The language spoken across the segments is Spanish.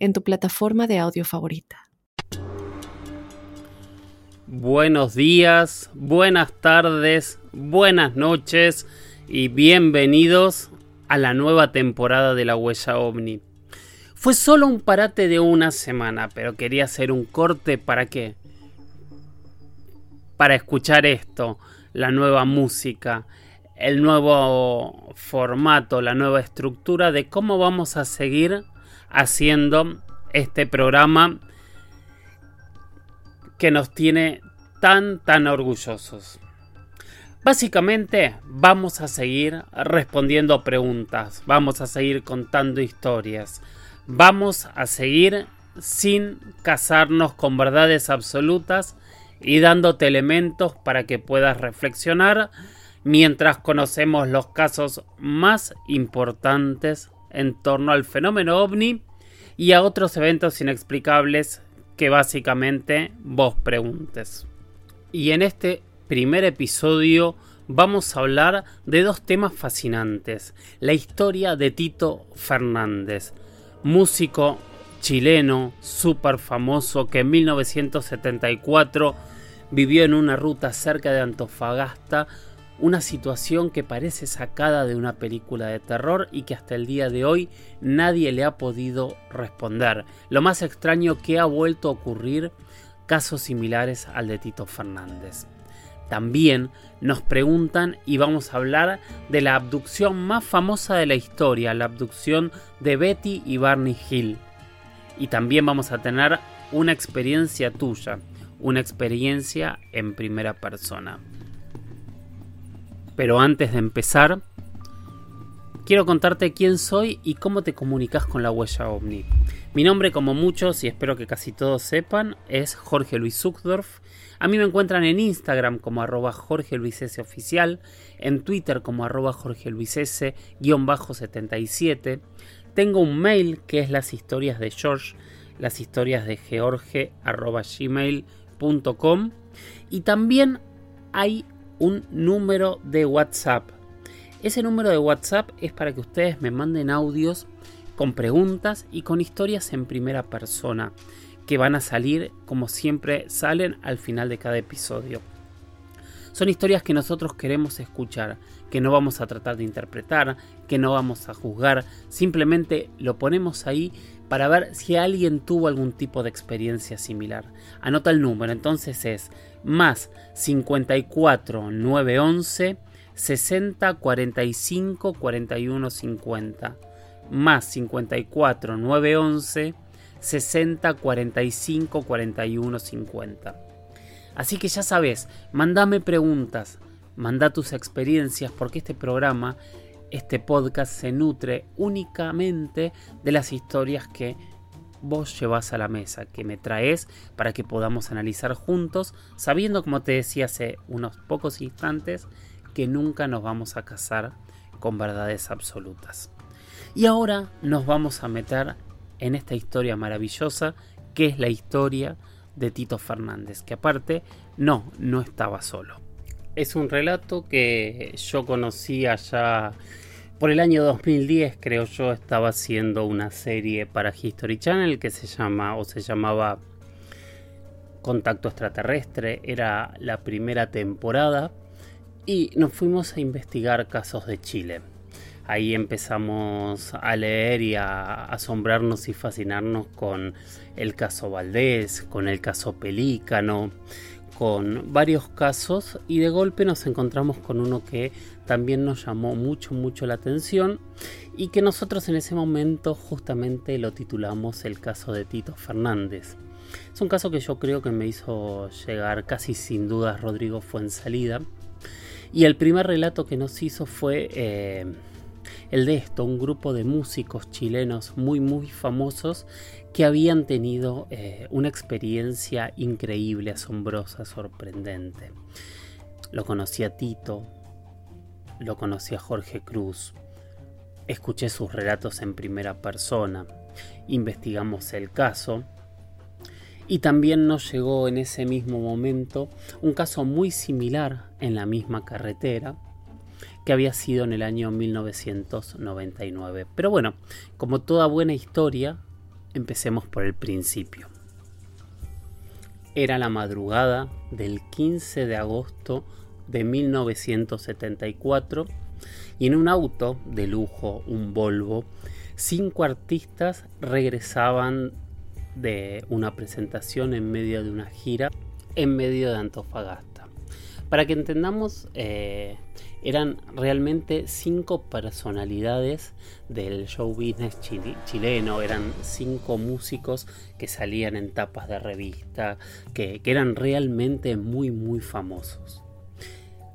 en tu plataforma de audio favorita. Buenos días, buenas tardes, buenas noches y bienvenidos a la nueva temporada de La Huella OVNI. Fue solo un parate de una semana, pero quería hacer un corte para qué? Para escuchar esto, la nueva música, el nuevo formato, la nueva estructura de cómo vamos a seguir haciendo este programa que nos tiene tan, tan orgullosos. Básicamente vamos a seguir respondiendo preguntas, vamos a seguir contando historias, vamos a seguir sin casarnos con verdades absolutas y dándote elementos para que puedas reflexionar mientras conocemos los casos más importantes en torno al fenómeno ovni y a otros eventos inexplicables que básicamente vos preguntes. Y en este primer episodio vamos a hablar de dos temas fascinantes. La historia de Tito Fernández, músico chileno súper famoso que en 1974 vivió en una ruta cerca de Antofagasta una situación que parece sacada de una película de terror y que hasta el día de hoy nadie le ha podido responder. Lo más extraño que ha vuelto a ocurrir casos similares al de Tito Fernández. También nos preguntan y vamos a hablar de la abducción más famosa de la historia, la abducción de Betty y Barney Hill. Y también vamos a tener una experiencia tuya, una experiencia en primera persona. Pero antes de empezar, quiero contarte quién soy y cómo te comunicas con la huella ovni. Mi nombre, como muchos y espero que casi todos sepan, es Jorge Luis Zuckdorf. A mí me encuentran en Instagram como arroba Jorge Luis S oficial, en Twitter como arroba Jorge Luis S 77. Tengo un mail que es las historias de George, las historias de George arroba gmail.com y también hay un número de WhatsApp. Ese número de WhatsApp es para que ustedes me manden audios con preguntas y con historias en primera persona que van a salir como siempre salen al final de cada episodio. Son historias que nosotros queremos escuchar, que no vamos a tratar de interpretar, que no vamos a juzgar, simplemente lo ponemos ahí para ver si alguien tuvo algún tipo de experiencia similar. Anota el número, entonces es más 54 911 60 45 41 50 más 54 911 60 45 41 50 así que ya sabes mandame preguntas manda tus experiencias porque este programa este podcast se nutre únicamente de las historias que vos llevas a la mesa, que me traes para que podamos analizar juntos, sabiendo, como te decía hace unos pocos instantes, que nunca nos vamos a casar con verdades absolutas. Y ahora nos vamos a meter en esta historia maravillosa que es la historia de Tito Fernández, que aparte no, no estaba solo. Es un relato que yo conocía ya por el año 2010, creo yo, estaba haciendo una serie para History Channel que se llama o se llamaba Contacto Extraterrestre. Era la primera temporada y nos fuimos a investigar casos de Chile. Ahí empezamos a leer y a asombrarnos y fascinarnos con el caso Valdés, con el caso Pelícano, con varios casos y de golpe nos encontramos con uno que también nos llamó mucho mucho la atención y que nosotros en ese momento justamente lo titulamos el caso de Tito Fernández. Es un caso que yo creo que me hizo llegar casi sin dudas Rodrigo salida y el primer relato que nos hizo fue eh, el de esto, un grupo de músicos chilenos muy muy famosos que habían tenido eh, una experiencia increíble, asombrosa, sorprendente. Lo conocí a Tito, lo conocí a Jorge Cruz, escuché sus relatos en primera persona, investigamos el caso y también nos llegó en ese mismo momento un caso muy similar en la misma carretera que había sido en el año 1999. Pero bueno, como toda buena historia, empecemos por el principio. Era la madrugada del 15 de agosto de 1974 y en un auto de lujo, un Volvo, cinco artistas regresaban de una presentación en medio de una gira en medio de Antofagasta. Para que entendamos, eh, eran realmente cinco personalidades del show business chileno, eran cinco músicos que salían en tapas de revista, que, eran realmente muy muy famosos.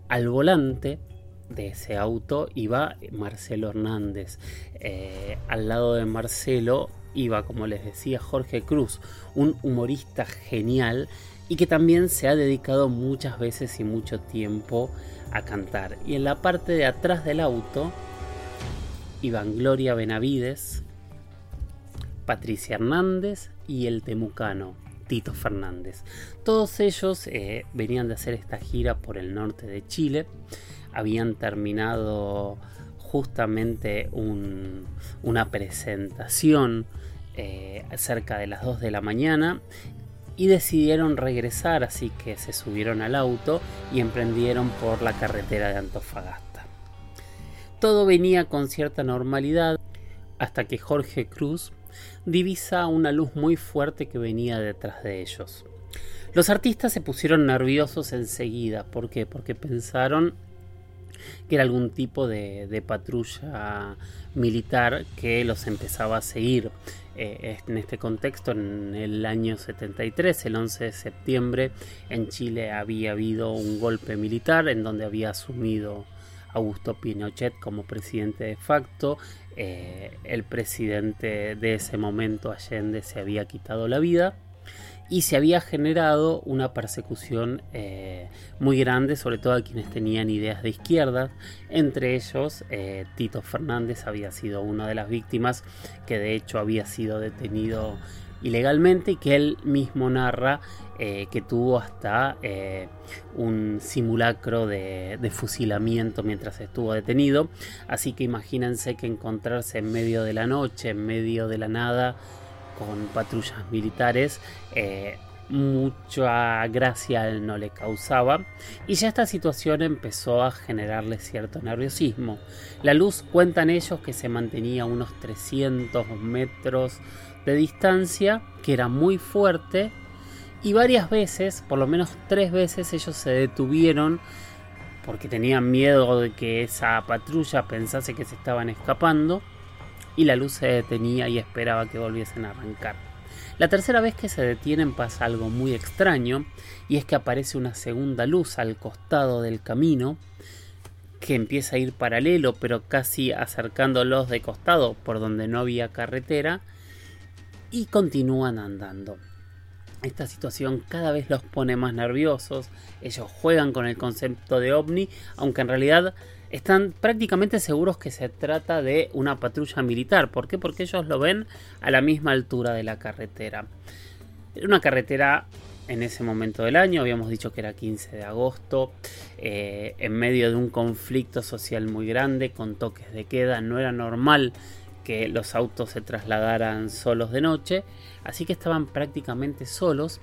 Al volante de ese auto iba Marcelo Hernández, eh, al lado de Marcelo iba, como les decía, Jorge Cruz, un humorista genial y que también se ha dedicado muchas veces y mucho tiempo a cantar. Y en la parte de atrás del auto iban Gloria Benavides, Patricia Hernández y el temucano Tito Fernández. Todos ellos eh, venían de hacer esta gira por el norte de Chile. Habían terminado justamente una presentación eh, cerca de las 2 de la mañana y decidieron regresar, así que se subieron al auto y emprendieron por la carretera de Antofagasta. Todo venía con cierta normalidad hasta que Jorge Cruz divisa una luz muy fuerte que venía detrás de ellos. Los artistas se pusieron nerviosos enseguida. ¿Por qué? Porque pensaron que era algún tipo de, patrulla militar que los empezaba a seguir. Eh, en este contexto, en el año 73, el 11 de septiembre, en Chile había habido un golpe militar en donde había asumido Augusto Pinochet como presidente de facto. Eh, el presidente de ese momento, Allende, se había quitado la vida y se había generado una persecución eh, muy grande, sobre todo a quienes tenían ideas de izquierda. Entre ellos, eh, Tito Fernández había sido una de las víctimas que de hecho había sido detenido ilegalmente y que él mismo narra eh, que tuvo hasta un simulacro de, de, fusilamiento mientras estuvo detenido. Así que imagínense que encontrarse en medio de la noche, en medio de la nada, con patrullas militares, eh, mucha gracia no le causaba y ya esta situación empezó a generarle cierto nerviosismo. La luz cuentan ellos que se mantenía a unos 300 metros de distancia, que era muy fuerte y varias veces, por lo menos tres veces, ellos se detuvieron porque tenían miedo de que esa patrulla pensase que se estaban escapando y la luz se detenía y esperaba que volviesen a arrancar. La tercera vez que se detienen pasa algo muy extraño y es que aparece una segunda luz al costado del camino que empieza a ir paralelo pero casi acercándolos de costado por donde no había carretera y continúan andando. Esta situación cada vez los pone más nerviosos, ellos juegan con el concepto de ovni, aunque en realidad están prácticamente seguros que se trata de una patrulla militar. ¿Por qué? Porque ellos lo ven a la misma altura de la carretera. Era una carretera en ese momento del año, habíamos dicho que era 15 de agosto, eh, en medio de un conflicto social muy grande, con toques de queda, no era normal que los autos se trasladaran solos de noche, así que estaban prácticamente solos,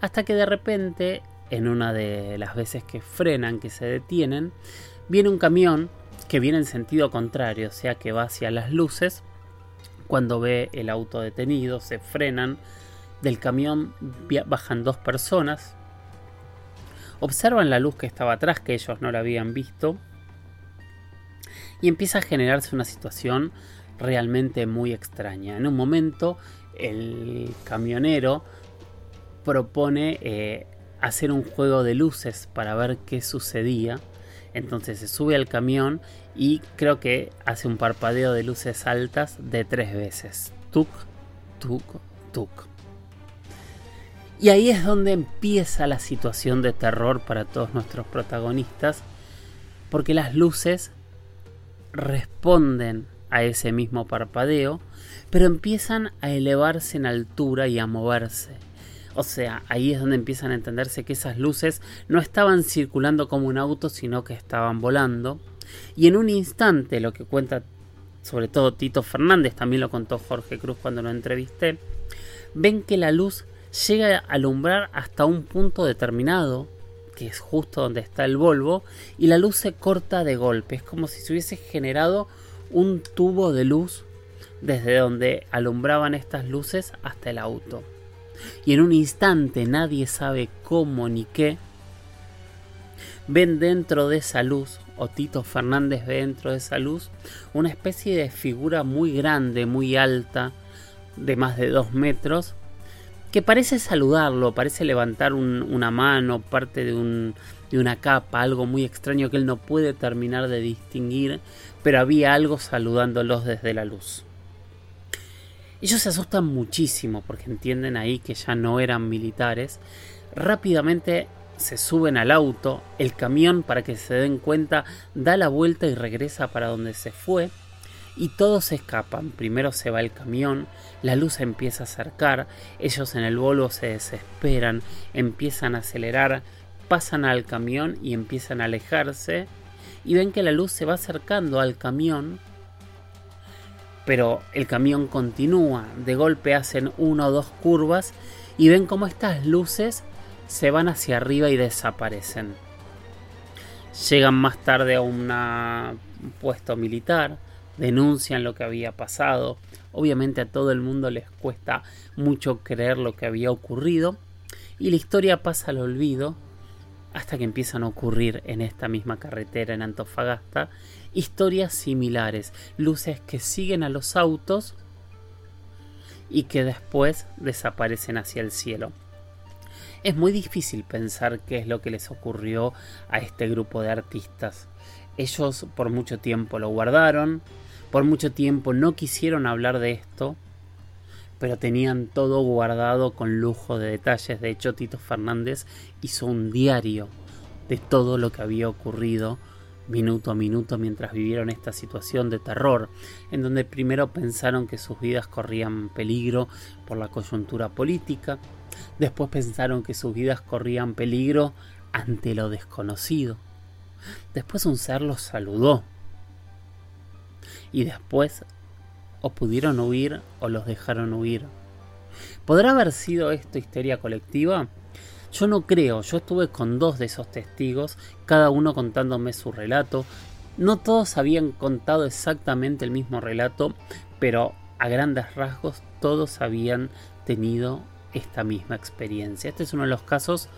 hasta que de repente, en una de las veces que frenan, que se detienen, Viene un camión que viene en sentido contrario, o sea que va hacia las luces. Cuando ve el auto detenido, se frenan. Del camión bajan dos personas. Observan la luz que estaba atrás, que ellos no la habían visto. Y empieza a generarse una situación realmente muy extraña. En un momento, el camionero propone eh, hacer un juego de luces para ver qué sucedía entonces se sube al camión y creo que hace un parpadeo de luces altas de tres veces. Tuk, tuk, tuk-tuk. Y ahí es donde empieza la situación de terror para todos nuestros protagonistas, porque las luces responden a ese mismo parpadeo, pero empiezan a elevarse en altura y a moverse. O sea, ahí es donde empiezan a entenderse que esas luces no estaban circulando como un auto, sino que estaban volando. Y en un instante, lo que cuenta sobre todo Tito Fernández, también lo contó Jorge Cruz cuando lo entrevisté, ven que la luz llega a alumbrar hasta un punto determinado, que es justo donde está el Volvo, y la luz se corta de golpe. Es como si se hubiese generado un tubo de luz desde donde alumbraban estas luces hasta el auto. Y en un instante nadie sabe cómo ni qué. Ven dentro de esa luz, o Tito Fernández ve dentro de esa luz, una especie de figura muy grande, muy alta, de más de dos metros, que parece saludarlo, parece levantar una mano, parte de, un, de una capa, algo muy extraño que él no puede terminar de distinguir, pero había algo saludándolos desde la luz. Ellos se asustan muchísimo porque entienden ahí que ya no eran militares. Rápidamente se suben al auto, el camión para que se den cuenta da la vuelta y regresa para donde se fue y todos escapan. Primero se va el camión, la luz empieza a acercar, ellos en el Volvo se desesperan, empiezan a acelerar, pasan al camión y empiezan a alejarse y ven que la luz se va acercando al camión, pero el camión continúa, de golpe hacen una o dos curvas y ven como estas luces se van hacia arriba y desaparecen. Llegan más tarde a un puesto militar, denuncian lo que había pasado. Obviamente a todo el mundo les cuesta mucho creer lo que había ocurrido y la historia pasa al olvido hasta que empiezan a ocurrir en esta misma carretera en Antofagasta historias similares, luces que siguen a los autos y que después desaparecen hacia el cielo. Es muy difícil pensar qué es lo que les ocurrió a este grupo de artistas. Ellos por mucho tiempo lo guardaron, por mucho tiempo no quisieron hablar de esto, pero tenían todo guardado con lujo de detalles. De hecho, Tito Fernández hizo un diario de todo lo que había ocurrido minuto a minuto mientras vivieron esta situación de terror, en donde primero pensaron que sus vidas corrían peligro por la coyuntura política, después pensaron que sus vidas corrían peligro ante lo desconocido. Después un ser los saludó y después o pudieron huir o los dejaron huir. ¿Podrá haber sido esto histeria colectiva? Yo no creo, yo estuve con dos de esos testigos, cada uno contándome su relato. No todos habían contado exactamente el mismo relato, pero a grandes rasgos todos habían tenido esta misma experiencia. Este es uno de los casos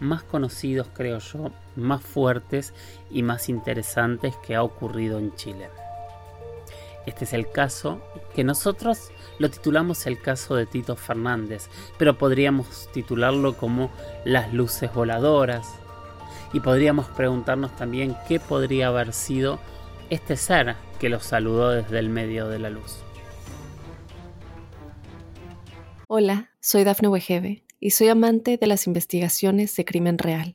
más conocidos, creo yo, más fuertes y más interesantes que ha ocurrido en Chile. Este es el caso que nosotros lo titulamos el caso de Tito Fernández, pero podríamos titularlo como las luces voladoras. Y podríamos preguntarnos también qué podría haber sido este ser que los saludó desde el medio de la luz. Hola, soy Dafne Wegebe y soy amante de las investigaciones de crimen real.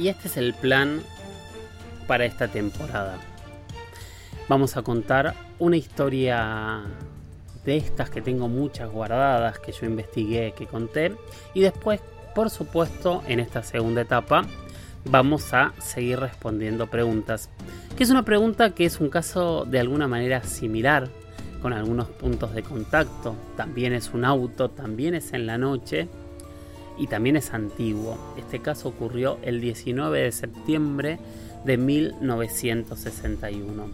Y este es el plan para esta temporada. Vamos a contar una historia de estas que tengo muchas guardadas, que yo investigué, que conté. Y después, por supuesto, en esta segunda etapa, vamos a seguir respondiendo preguntas. Que es una pregunta que es un caso de alguna manera similar, con algunos puntos de contacto. También es un auto, también es en la noche y también es antiguo. Este caso ocurrió el 19 de septiembre de 1961.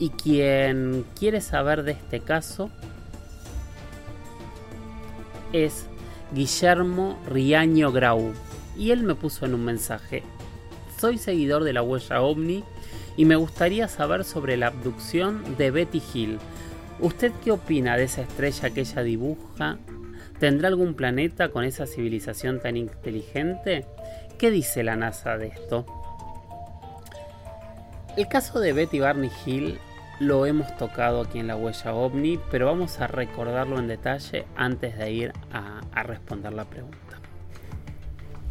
Y quien quiere saber de este caso es Guillermo Riaño Grau y él me puso en un mensaje, soy seguidor de la huella ovni y me gustaría saber sobre la abducción de Betty Hill. ¿Usted qué opina de esa estrella que ella dibuja? ¿Tendrá algún planeta con esa civilización tan inteligente? ¿Qué dice la NASA de esto? El caso de Betty Barney Hill lo hemos tocado aquí en la huella ovni, pero vamos a recordarlo en detalle antes de ir a, responder la pregunta.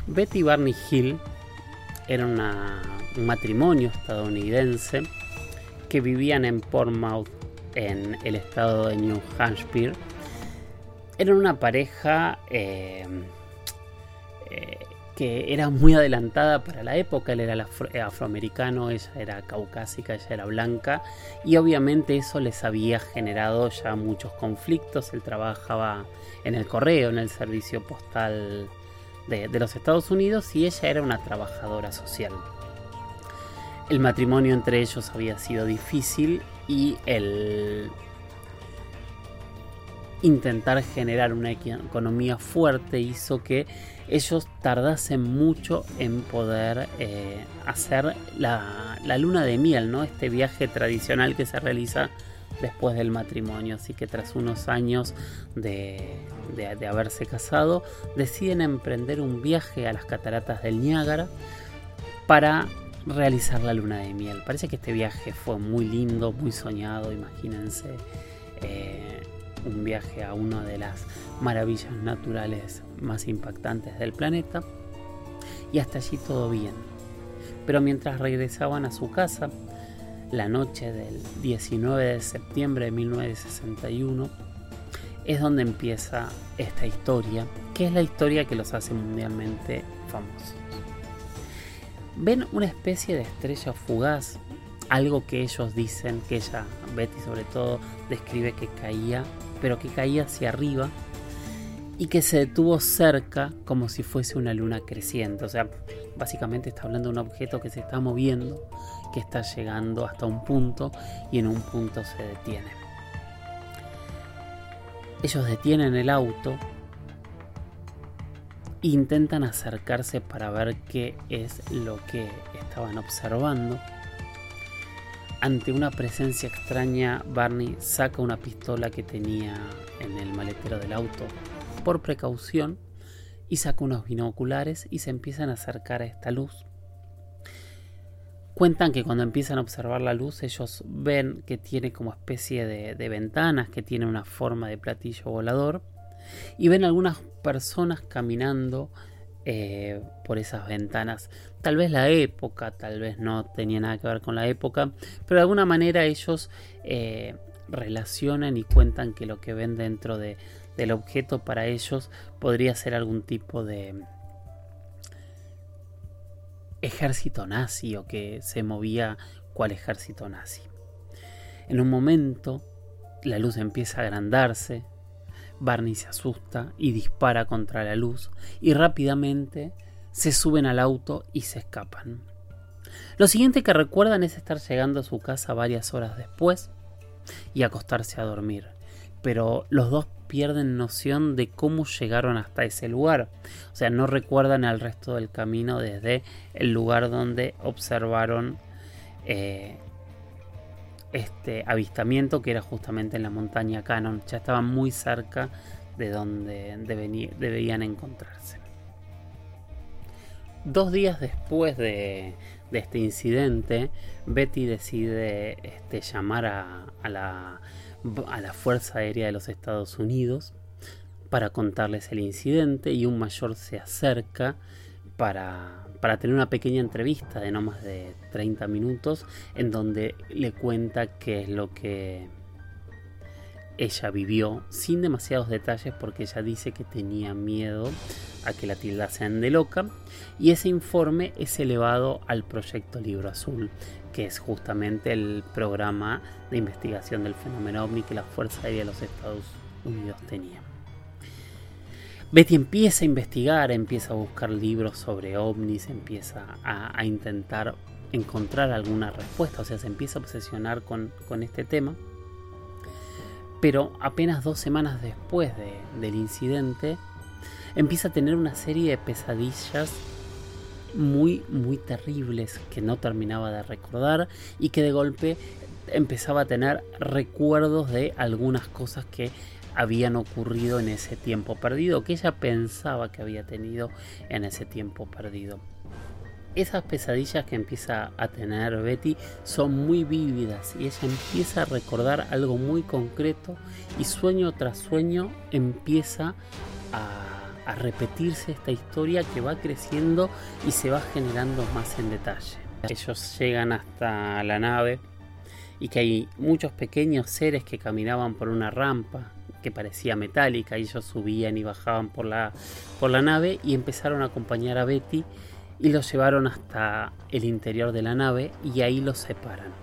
Betty Barney Hill era un matrimonio estadounidense que vivían en Portsmouth, en el estado de New Hampshire. Eran una pareja eh, eh, que era muy adelantada para la época. Él era afroamericano, ella era caucásica, ella era blanca. Y obviamente eso les había generado ya muchos conflictos. Él trabajaba en el correo, en el servicio postal de, los Estados Unidos y ella era una trabajadora social. El matrimonio entre ellos había sido difícil y el intentar generar una economía fuerte hizo que ellos tardasen mucho en poder eh, hacer la, la, luna de miel, ¿no? Este viaje tradicional que se realiza después del matrimonio. Así que tras unos años de, haberse casado, deciden emprender un viaje a las cataratas del Niágara para realizar la luna de miel. Parece que este viaje fue muy lindo, muy soñado, imagínense. Eh, un viaje a una de las maravillas naturales más impactantes del planeta. Y hasta allí todo bien. Pero mientras regresaban a su casa, la noche del 19 de septiembre de 1961 es donde empieza esta historia, que es la historia que los hace mundialmente famosos. Ven una especie de estrella fugaz, algo que ellos dicen, que ella, Betty sobre todo, describe que caía, pero que caía hacia arriba y que se detuvo cerca como si fuese una luna creciente. O sea, básicamente está hablando de un objeto que se está moviendo que está llegando hasta un punto y en un punto se detiene. Ellos detienen el auto e intentan acercarse para ver qué es lo que estaban observando. Ante una presencia extraña, Barney saca una pistola que tenía en el maletero del auto por precaución y saca unos binoculares y se empiezan a acercar a esta luz. Cuentan que cuando empiezan a observar la luz ellos ven que tiene como especie de, ventanas, que tiene una forma de platillo volador y ven algunas personas caminando eh, por esas ventanas. Tal vez la época, tal vez no tenía nada que ver con la época, pero de alguna manera ellos eh, relacionan y cuentan que lo que ven dentro del objeto para ellos podría ser algún tipo de, ejército nazi o que se movía cual ejército nazi. En un momento, la luz empieza a agrandarse, Barney se asusta y dispara contra la luz y rápidamente se suben al auto y se escapan. Lo siguiente que recuerdan es estar llegando a su casa varias horas después y acostarse a dormir, pero los dos pierden noción de cómo llegaron hasta ese lugar. O sea, no recuerdan el resto del camino desde el lugar donde observaron eh, este avistamiento que era justamente en la montaña Cannon. Ya estaban muy cerca de donde debían encontrarse. Dos días después de, este incidente, Betty decide este, llamar a la a la Fuerza Aérea de los Estados Unidos para contarles el incidente y un mayor se acerca para, para tener una pequeña entrevista de no más de 30 minutos en donde le cuenta qué es lo que ella vivió sin demasiados detalles porque ella dice que tenía miedo a que la tildasen de loca y ese informe es elevado al proyecto Libro Azul que es justamente el programa de investigación del fenómeno ovni que la Fuerza Aérea de los Estados Unidos tenía. Betty empieza a investigar, empieza a buscar libros sobre ovnis, empieza a, intentar encontrar alguna respuesta, o sea, se empieza a obsesionar con, con este tema. Pero apenas dos semanas después del incidente, empieza a tener una serie de pesadillas muy, muy terribles que no terminaba de recordar y que de golpe empezaba a tener recuerdos de algunas cosas que habían ocurrido en ese tiempo perdido, que ella pensaba que había tenido en ese tiempo perdido. Esas pesadillas que empieza a tener Betty son muy vívidas y ella empieza a recordar algo muy concreto y sueño tras sueño empieza a, a repetirse esta historia que va creciendo y se va generando más en detalle. Ellos llegan hasta la nave y que hay muchos pequeños seres que caminaban por una rampa que parecía metálica y ellos subían y bajaban por la, por la nave y empezaron a acompañar a Betty y los llevaron hasta el interior de la nave y ahí los separan.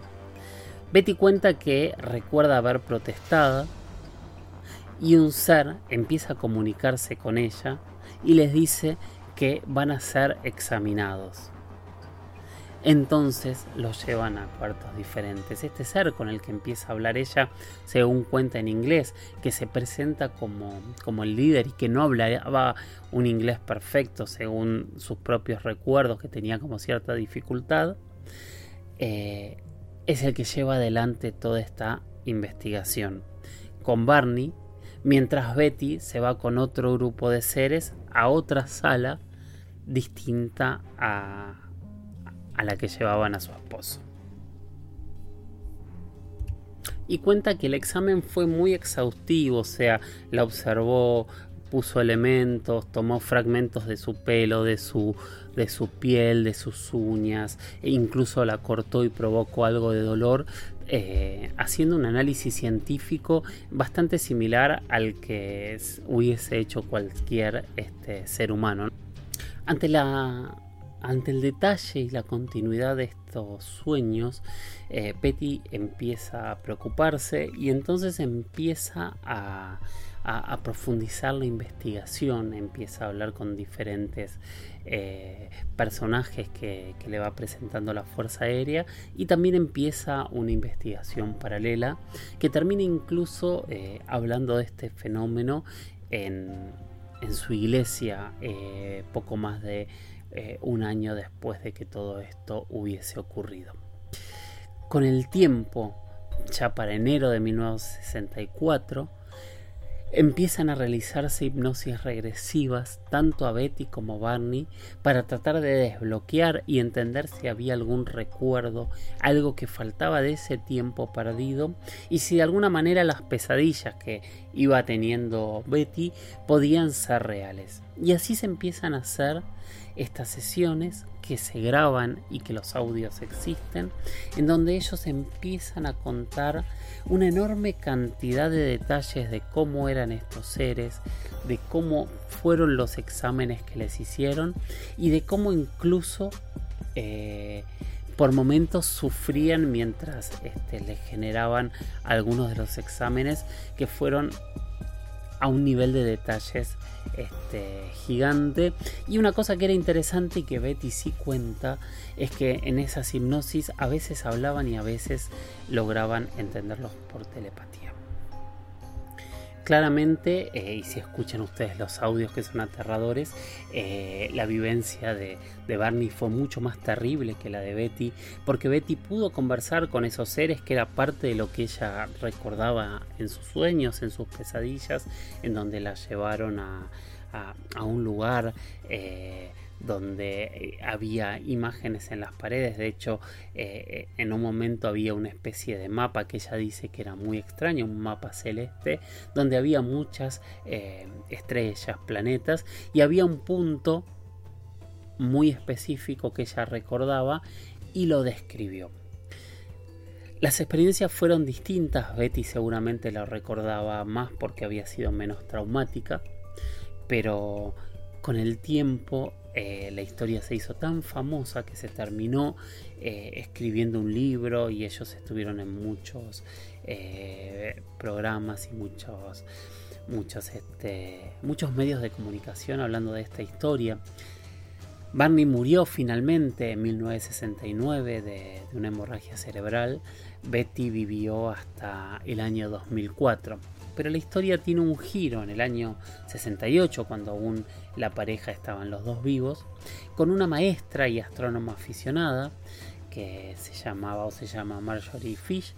Betty cuenta que recuerda haber protestado y un ser empieza a comunicarse con ella y les dice que van a ser examinados. Entonces los llevan a cuartos diferentes. Este ser con el que empieza a hablar ella, según cuenta en inglés, que se presenta como, como el líder y que no hablaba un inglés perfecto según sus propios recuerdos, que tenía como cierta dificultad, eh, es el que lleva adelante toda esta investigación. Con Barney, mientras Betty se va con otro grupo de seres a otra sala distinta a a la que llevaban a su esposo. Y cuenta que el examen fue muy exhaustivo, o sea, la observó, puso elementos, tomó fragmentos de su pelo, de su, de su piel, de sus uñas, e incluso la cortó y provocó algo de dolor, eh, haciendo un análisis científico bastante similar al que hubiese hecho cualquier este, ser humano. Ante la ante el detalle y la continuidad de estos sueños, eh, Betty empieza a preocuparse y entonces empieza a, profundizar la investigación, empieza a hablar con diferentes eh, personajes que, le va presentando la Fuerza Aérea y también empieza una investigación paralela que termina incluso eh, hablando de este fenómeno en, en su iglesia poco más de eh, un año después de que todo esto hubiese ocurrido. Con el tiempo, ya para enero de 1964, empiezan a realizarse hipnosis regresivas tanto a Betty como a Barney para tratar de desbloquear y entender si había algún recuerdo, algo que faltaba de ese tiempo perdido y si de alguna manera las pesadillas que iba teniendo Betty podían ser reales. Y así se empiezan a hacer estas sesiones que se graban y que los audios existen, en donde ellos empiezan a contar una enorme cantidad de detalles de cómo eran estos seres, de cómo fueron los exámenes que les hicieron y de cómo incluso eh, por momentos sufrían mientras este, les generaban algunos de los exámenes que fueron a un nivel de detalles este, gigante. Y una cosa que era interesante y que Betty sí cuenta es que en esas hipnosis a veces hablaban y a veces lograban entenderlos por telepatía. Claramente, eh, y si escuchan ustedes los audios que son aterradores, eh, la vivencia de, Barney fue mucho más terrible que la de Betty, porque Betty pudo conversar con esos seres que era parte de lo que ella recordaba en sus sueños, en sus pesadillas, en donde la llevaron a, a, un lugar. Eh, donde eh, había imágenes en las paredes. De hecho, eh, eh, en un momento había una especie de mapa que ella dice que era muy extraño, un mapa celeste, donde había muchas estrellas, planetas, y había un punto muy específico que ella recordaba y lo describió. Las experiencias fueron distintas, Betty seguramente la recordaba más porque había sido menos traumática, pero con el tiempo eh, la historia se hizo tan famosa que se terminó eh, escribiendo un libro y ellos estuvieron en muchos eh, programas y muchos, muchos, este, muchos medios de comunicación hablando de esta historia. Barney murió finalmente en 1969 de, una hemorragia cerebral. Betty vivió hasta el año 2004. Pero la historia tiene un giro en el año 68, cuando aún la pareja estaban los dos vivos, con una maestra y astrónoma aficionada que se llamaba o se llama Marjorie Fish,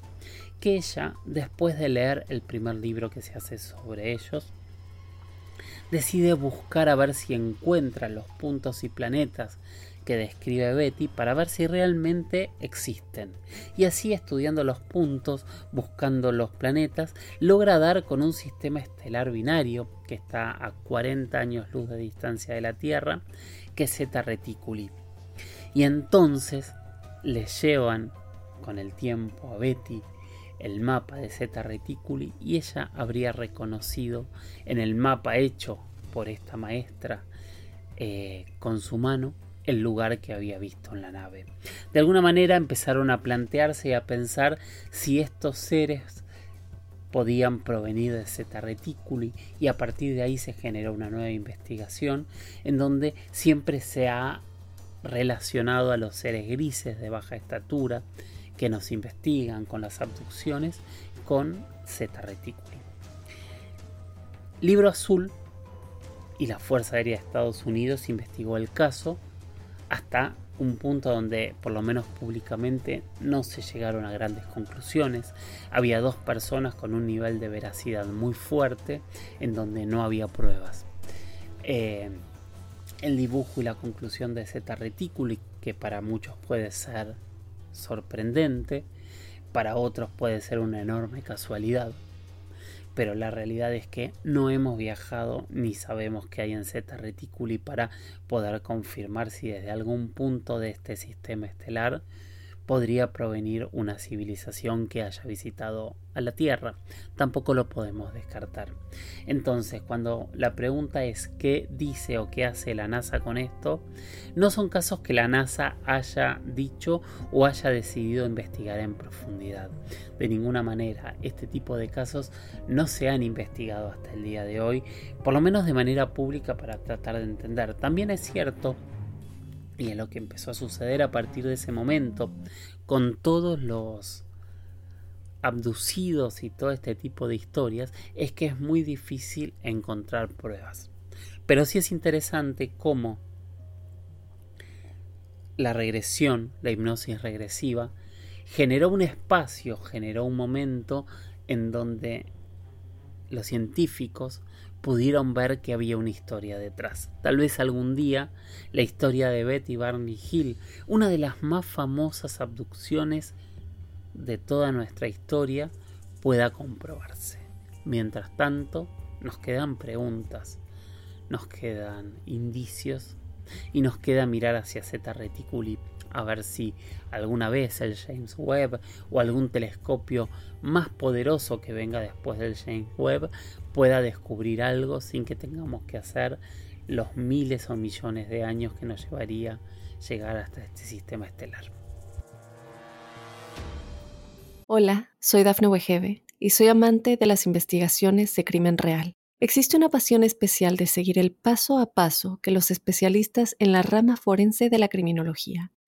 que ella, después de leer el primer libro que se hace sobre ellos, decide buscar a ver si encuentra los puntos y planetas que describe Betty para ver si realmente existen. Y así estudiando los puntos, buscando los planetas, logra dar con un sistema estelar binario que está a 40 años luz de distancia de la Tierra, que es Zeta Reticuli. Y entonces le llevan con el tiempo a Betty el mapa de Zeta Reticuli y ella habría reconocido en el mapa hecho por esta maestra eh, con su mano el lugar que había visto en la nave. De alguna manera empezaron a plantearse y a pensar si estos seres podían provenir de Zeta Reticuli y a partir de ahí se generó una nueva investigación en donde siempre se ha relacionado a los seres grises de baja estatura que nos investigan con las abducciones con Zeta Reticuli. Libro Azul y la Fuerza Aérea de Estados Unidos investigó el caso hasta un punto donde, por lo menos públicamente, no se llegaron a grandes conclusiones. Había dos personas con un nivel de veracidad muy fuerte en donde no había pruebas. Eh, el dibujo y la conclusión de Zeta Reticuli, que para muchos puede ser sorprendente, para otros puede ser una enorme casualidad. Pero la realidad es que no hemos viajado ni sabemos qué hay en Zeta Reticuli para poder confirmar si desde algún punto de este sistema estelar podría provenir una civilización que haya visitado a la Tierra. Tampoco lo podemos descartar. Entonces, cuando la pregunta es qué dice o qué hace la NASA con esto, no son casos que la NASA haya dicho o haya decidido investigar en profundidad. De ninguna manera, este tipo de casos no se han investigado hasta el día de hoy, por lo menos de manera pública para tratar de entender. También es cierto y es lo que empezó a suceder a partir de ese momento, con todos los abducidos y todo este tipo de historias, es que es muy difícil encontrar pruebas. Pero sí es interesante cómo la regresión, la hipnosis regresiva, generó un espacio, generó un momento en donde los científicos pudieron ver que había una historia detrás. Tal vez algún día la historia de Betty Barney Hill, una de las más famosas abducciones de toda nuestra historia, pueda comprobarse. Mientras tanto, nos quedan preguntas, nos quedan indicios y nos queda mirar hacia Zeta Reticuli a ver si alguna vez el James Webb o algún telescopio más poderoso que venga después del James Webb pueda descubrir algo sin que tengamos que hacer los miles o millones de años que nos llevaría llegar hasta este sistema estelar. Hola, soy Dafne Wegebe y soy amante de las investigaciones de crimen real. Existe una pasión especial de seguir el paso a paso que los especialistas en la rama forense de la criminología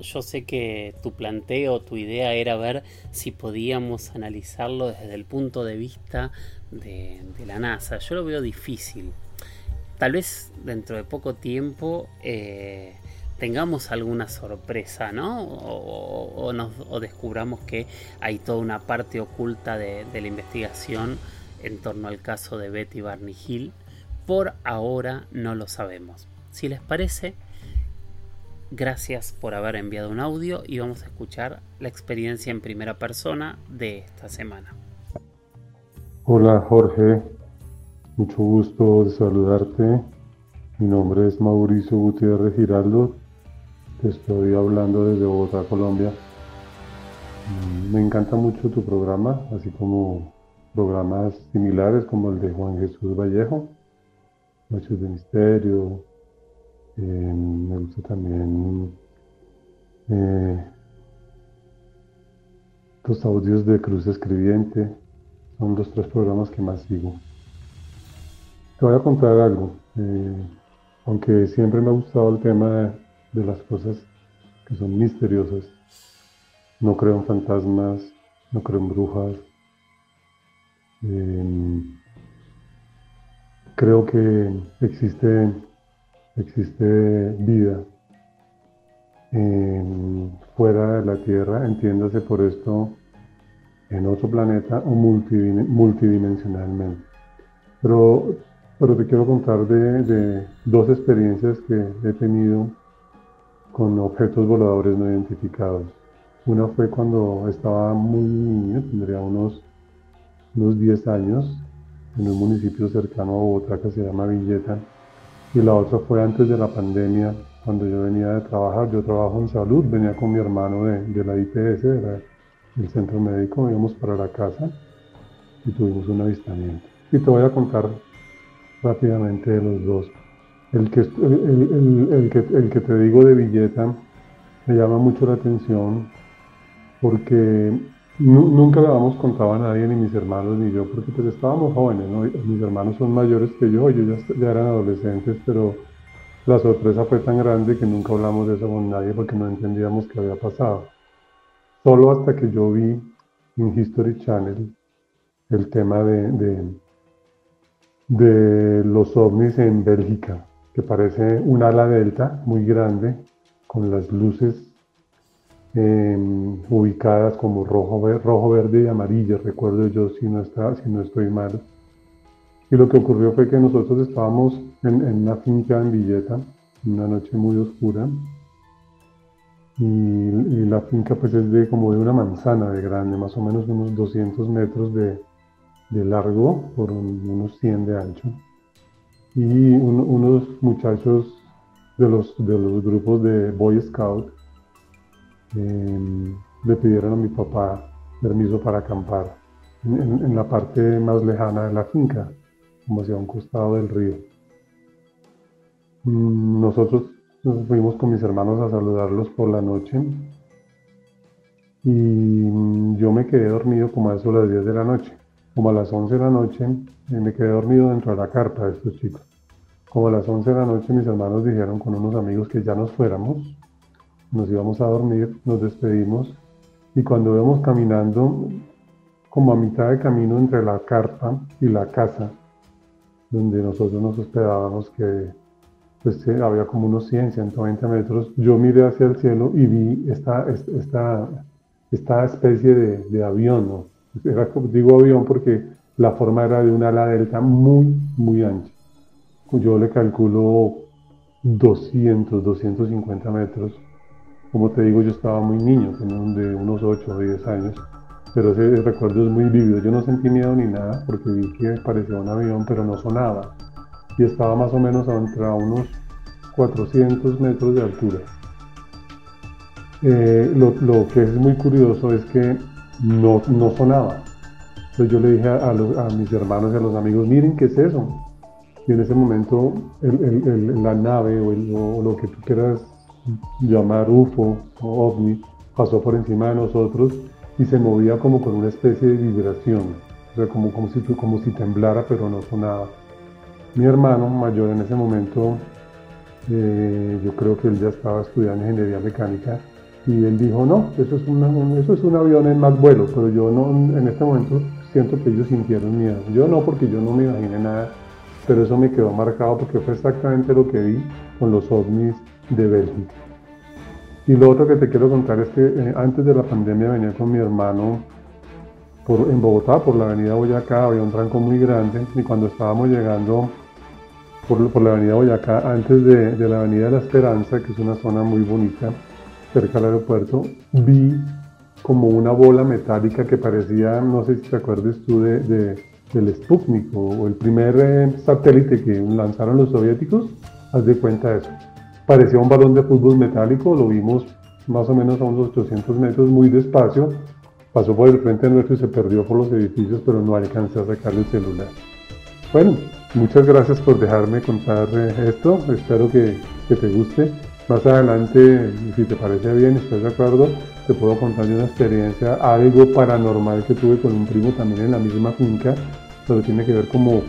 yo sé que tu planteo, tu idea era ver si podíamos analizarlo desde el punto de vista de, la NASA. Yo lo veo difícil. Tal vez dentro de poco tiempo eh, tengamos alguna sorpresa, ¿no? O, descubramos que hay toda una parte oculta de, de la investigación en torno al caso de Betty Barney Hill. Por ahora no lo sabemos. Si les parece, Gracias por haber enviado un audio y vamos a escuchar la experiencia en primera persona de esta semana. Hola Jorge, mucho gusto de saludarte. Mi nombre es Mauricio Gutiérrez Giraldo. Te estoy hablando desde Bogotá, Colombia. me encanta mucho tu programa, así como programas similares como el de Juan Jesús Vallejo, Noches de Misterio. Eh, me gusta también eh, los audios de Cruz Escribiente. Son los tres programas que más sigo. Te voy a contar algo. Eh, aunque siempre me ha gustado el tema de las cosas que son misteriosas. No creo en fantasmas, no creo en brujas. Creo que existe, existe vida fuera de la Tierra, entiéndase por esto en otro planeta o multidimensionalmente. Pero, pero te quiero contar de dos experiencias que he tenido con objetos voladores no identificados. Una fue cuando estaba muy niño, tendría unos, unos 10 años, en un municipio cercano a Bogotá que se llama Villeta. Y la otra fue antes de la pandemia, cuando yo venía de trabajar. Yo trabajo en salud, venía con mi hermano de, la IPS, del centro médico, íbamos para la casa y tuvimos un avistamiento. Y te voy a contar rápidamente de los dos. El que, el, que, el que te digo de Villeta me llama mucho la atención porque nunca le habíamos contado a nadie, ni mis hermanos ni yo, porque pues estábamos jóvenes, mis hermanos son mayores que yo, ellos ya, ya eran adolescentes, pero la sorpresa fue tan grande que nunca hablamos de eso con nadie porque no entendíamos qué había pasado. Solo hasta que yo vi en History Channel el tema de, de, de los ovnis en Bélgica que parece un ala delta muy grande, con las luces em, ubicadas como rojo, rojo, verde y amarillo, recuerdo yo si no, está, si no estoy mal. Y lo que ocurrió fue que nosotros estábamos en, una finca en Villeta, una noche muy oscura, y, la finca pues es de como de una manzana de grande, más o menos unos 200 metros de, largo por unos 100 de ancho y unos muchachos de los, de los grupos de Boy Scout em, le pidieron a mi papá permiso para acampar en, la parte más lejana de la finca, como hacia un costado del río. Mm, nosotros nos fuimos con mis hermanos a saludarlos por la noche y mm, yo me quedé dormido como a eso a las 10 de la noche. Como a las 11 de la noche me quedé dormido dentro de la carpa de estos chicos. Como a las 11 de la noche mis hermanos dijeron con unos amigos que ya nos fuéramos, nos íbamos a dormir, nos despedimos y cuando íbamos caminando como a mitad de camino entre la carpa y la casa donde nosotros nos hospedábamos que pues había como unos 100, 120 metros, yo miré hacia el cielo y vi esta, esta, esta especie de, avión, ¿no? Digo avión porque la forma era de una ala delta muy, muy ancha yo le calculo 200, 250 metros. Como te digo, yo estaba muy niño, de unos 8 o 10 años, pero ese recuerdo es muy vívido. Yo no sentí miedo ni nada porque vi que parecía un avión, pero no sonaba. Y estaba más o menos a, unos 400 metros de altura. Eh, lo, que es muy curioso es que no, no sonaba. Entonces yo le dije a, a mis hermanos y a los amigos, miren qué es eso y en ese momento la nave o, lo que tú quieras llamar UFO o OVNI pasó por encima de nosotros y se movía como con una especie de vibración, o sea, como, como, si, como si temblara pero no sonaba. Mi hermano mayor en ese momento, eh, yo creo que él ya estaba estudiando ingeniería mecánica y él dijo, no, eso es, una, eso es un avión en más vuelo, pero yo no, en este momento siento que ellos sintieron miedo. Yo no, porque yo no me imaginé nada pero eso me quedó marcado porque fue exactamente lo que vi con los ovnis de Bélgica. Y lo otro que te quiero contar es que eh, antes de la pandemia venía con mi hermano por, en Bogotá, por la avenida Boyacá, había un tranco muy grande y cuando estábamos llegando por, la avenida Boyacá, antes de, la avenida de la Esperanza, que es una zona muy bonita, cerca del aeropuerto, vi como una bola metálica que parecía, no sé si te acuerdas tú de el Sputnik o, el primer eh, satélite que lanzaron los soviéticos, haz de cuenta eso. Parecía un balón de fútbol metálico, lo vimos más o menos a unos 800 metros muy despacio pasó por el frente nuestro y se perdió por los edificios, pero no alcancé a sacarle el celular. Bueno, muchas gracias por dejarme contar eh, esto, espero que, que te guste. Más adelante, si te parece bien, estás de acuerdo, te puedo contar una experiencia, algo paranormal que tuve con un primo también en la misma finca, pero tiene que ver como,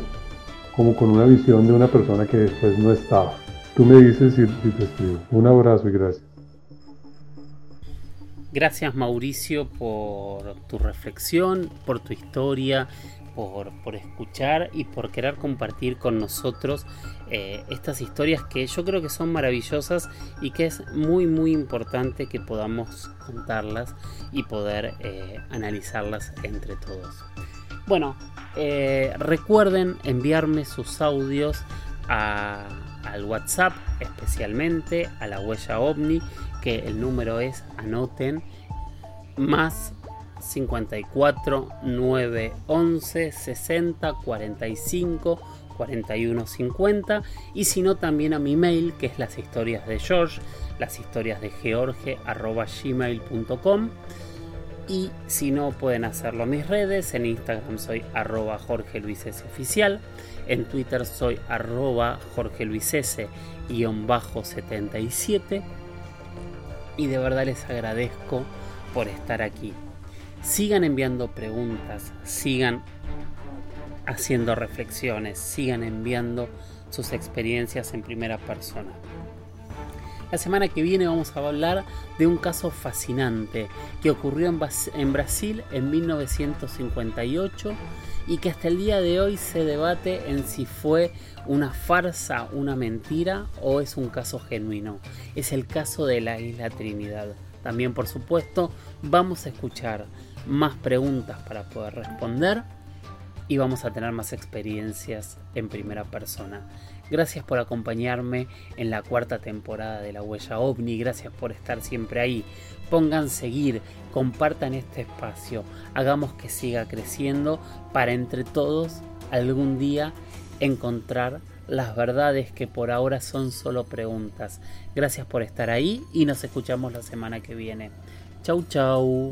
como con una visión de una persona que después no estaba. Tú me dices si te escribo. Un abrazo y gracias. Gracias Mauricio por tu reflexión, por tu historia, por, escuchar y por querer compartir con nosotros eh, estas historias que yo creo que son maravillosas y que es muy muy importante que podamos contarlas y poder eh, analizarlas entre todos. Bueno, eh, recuerden enviarme sus audios al WhatsApp, especialmente a la huella ovni, que el número es, anoten, más 54 9 11 60 45 41 50 y si no también a mi mail que es las historias de George las historias de George arroba gmail.com y si no pueden hacerlo a mis redes. En Instagram soy arroba Jorge Luis S oficial. En Twitter soy arroba Jorge Luis S bajo 77 y de verdad les agradezco por estar aquí. Sigan enviando preguntas, sigan haciendo reflexiones, sigan enviando sus experiencias en primera persona. La semana que viene vamos a hablar de un caso fascinante que ocurrió en, Brasil en 1958 y que hasta el día de hoy se debate en si fue una farsa, una mentira o es un caso genuino. Es el caso de la isla Trinidad. También por supuesto vamos a escuchar más preguntas para poder responder y vamos a tener más experiencias en primera persona. Gracias por acompañarme en la cuarta temporada de La Huella OVNI, gracias por estar siempre ahí. Pongan seguir, compartan este espacio, hagamos que siga creciendo para entre todos algún día encontrar las verdades que por ahora son solo preguntas. Gracias por estar ahí y nos escuchamos la semana que viene. Chau chau.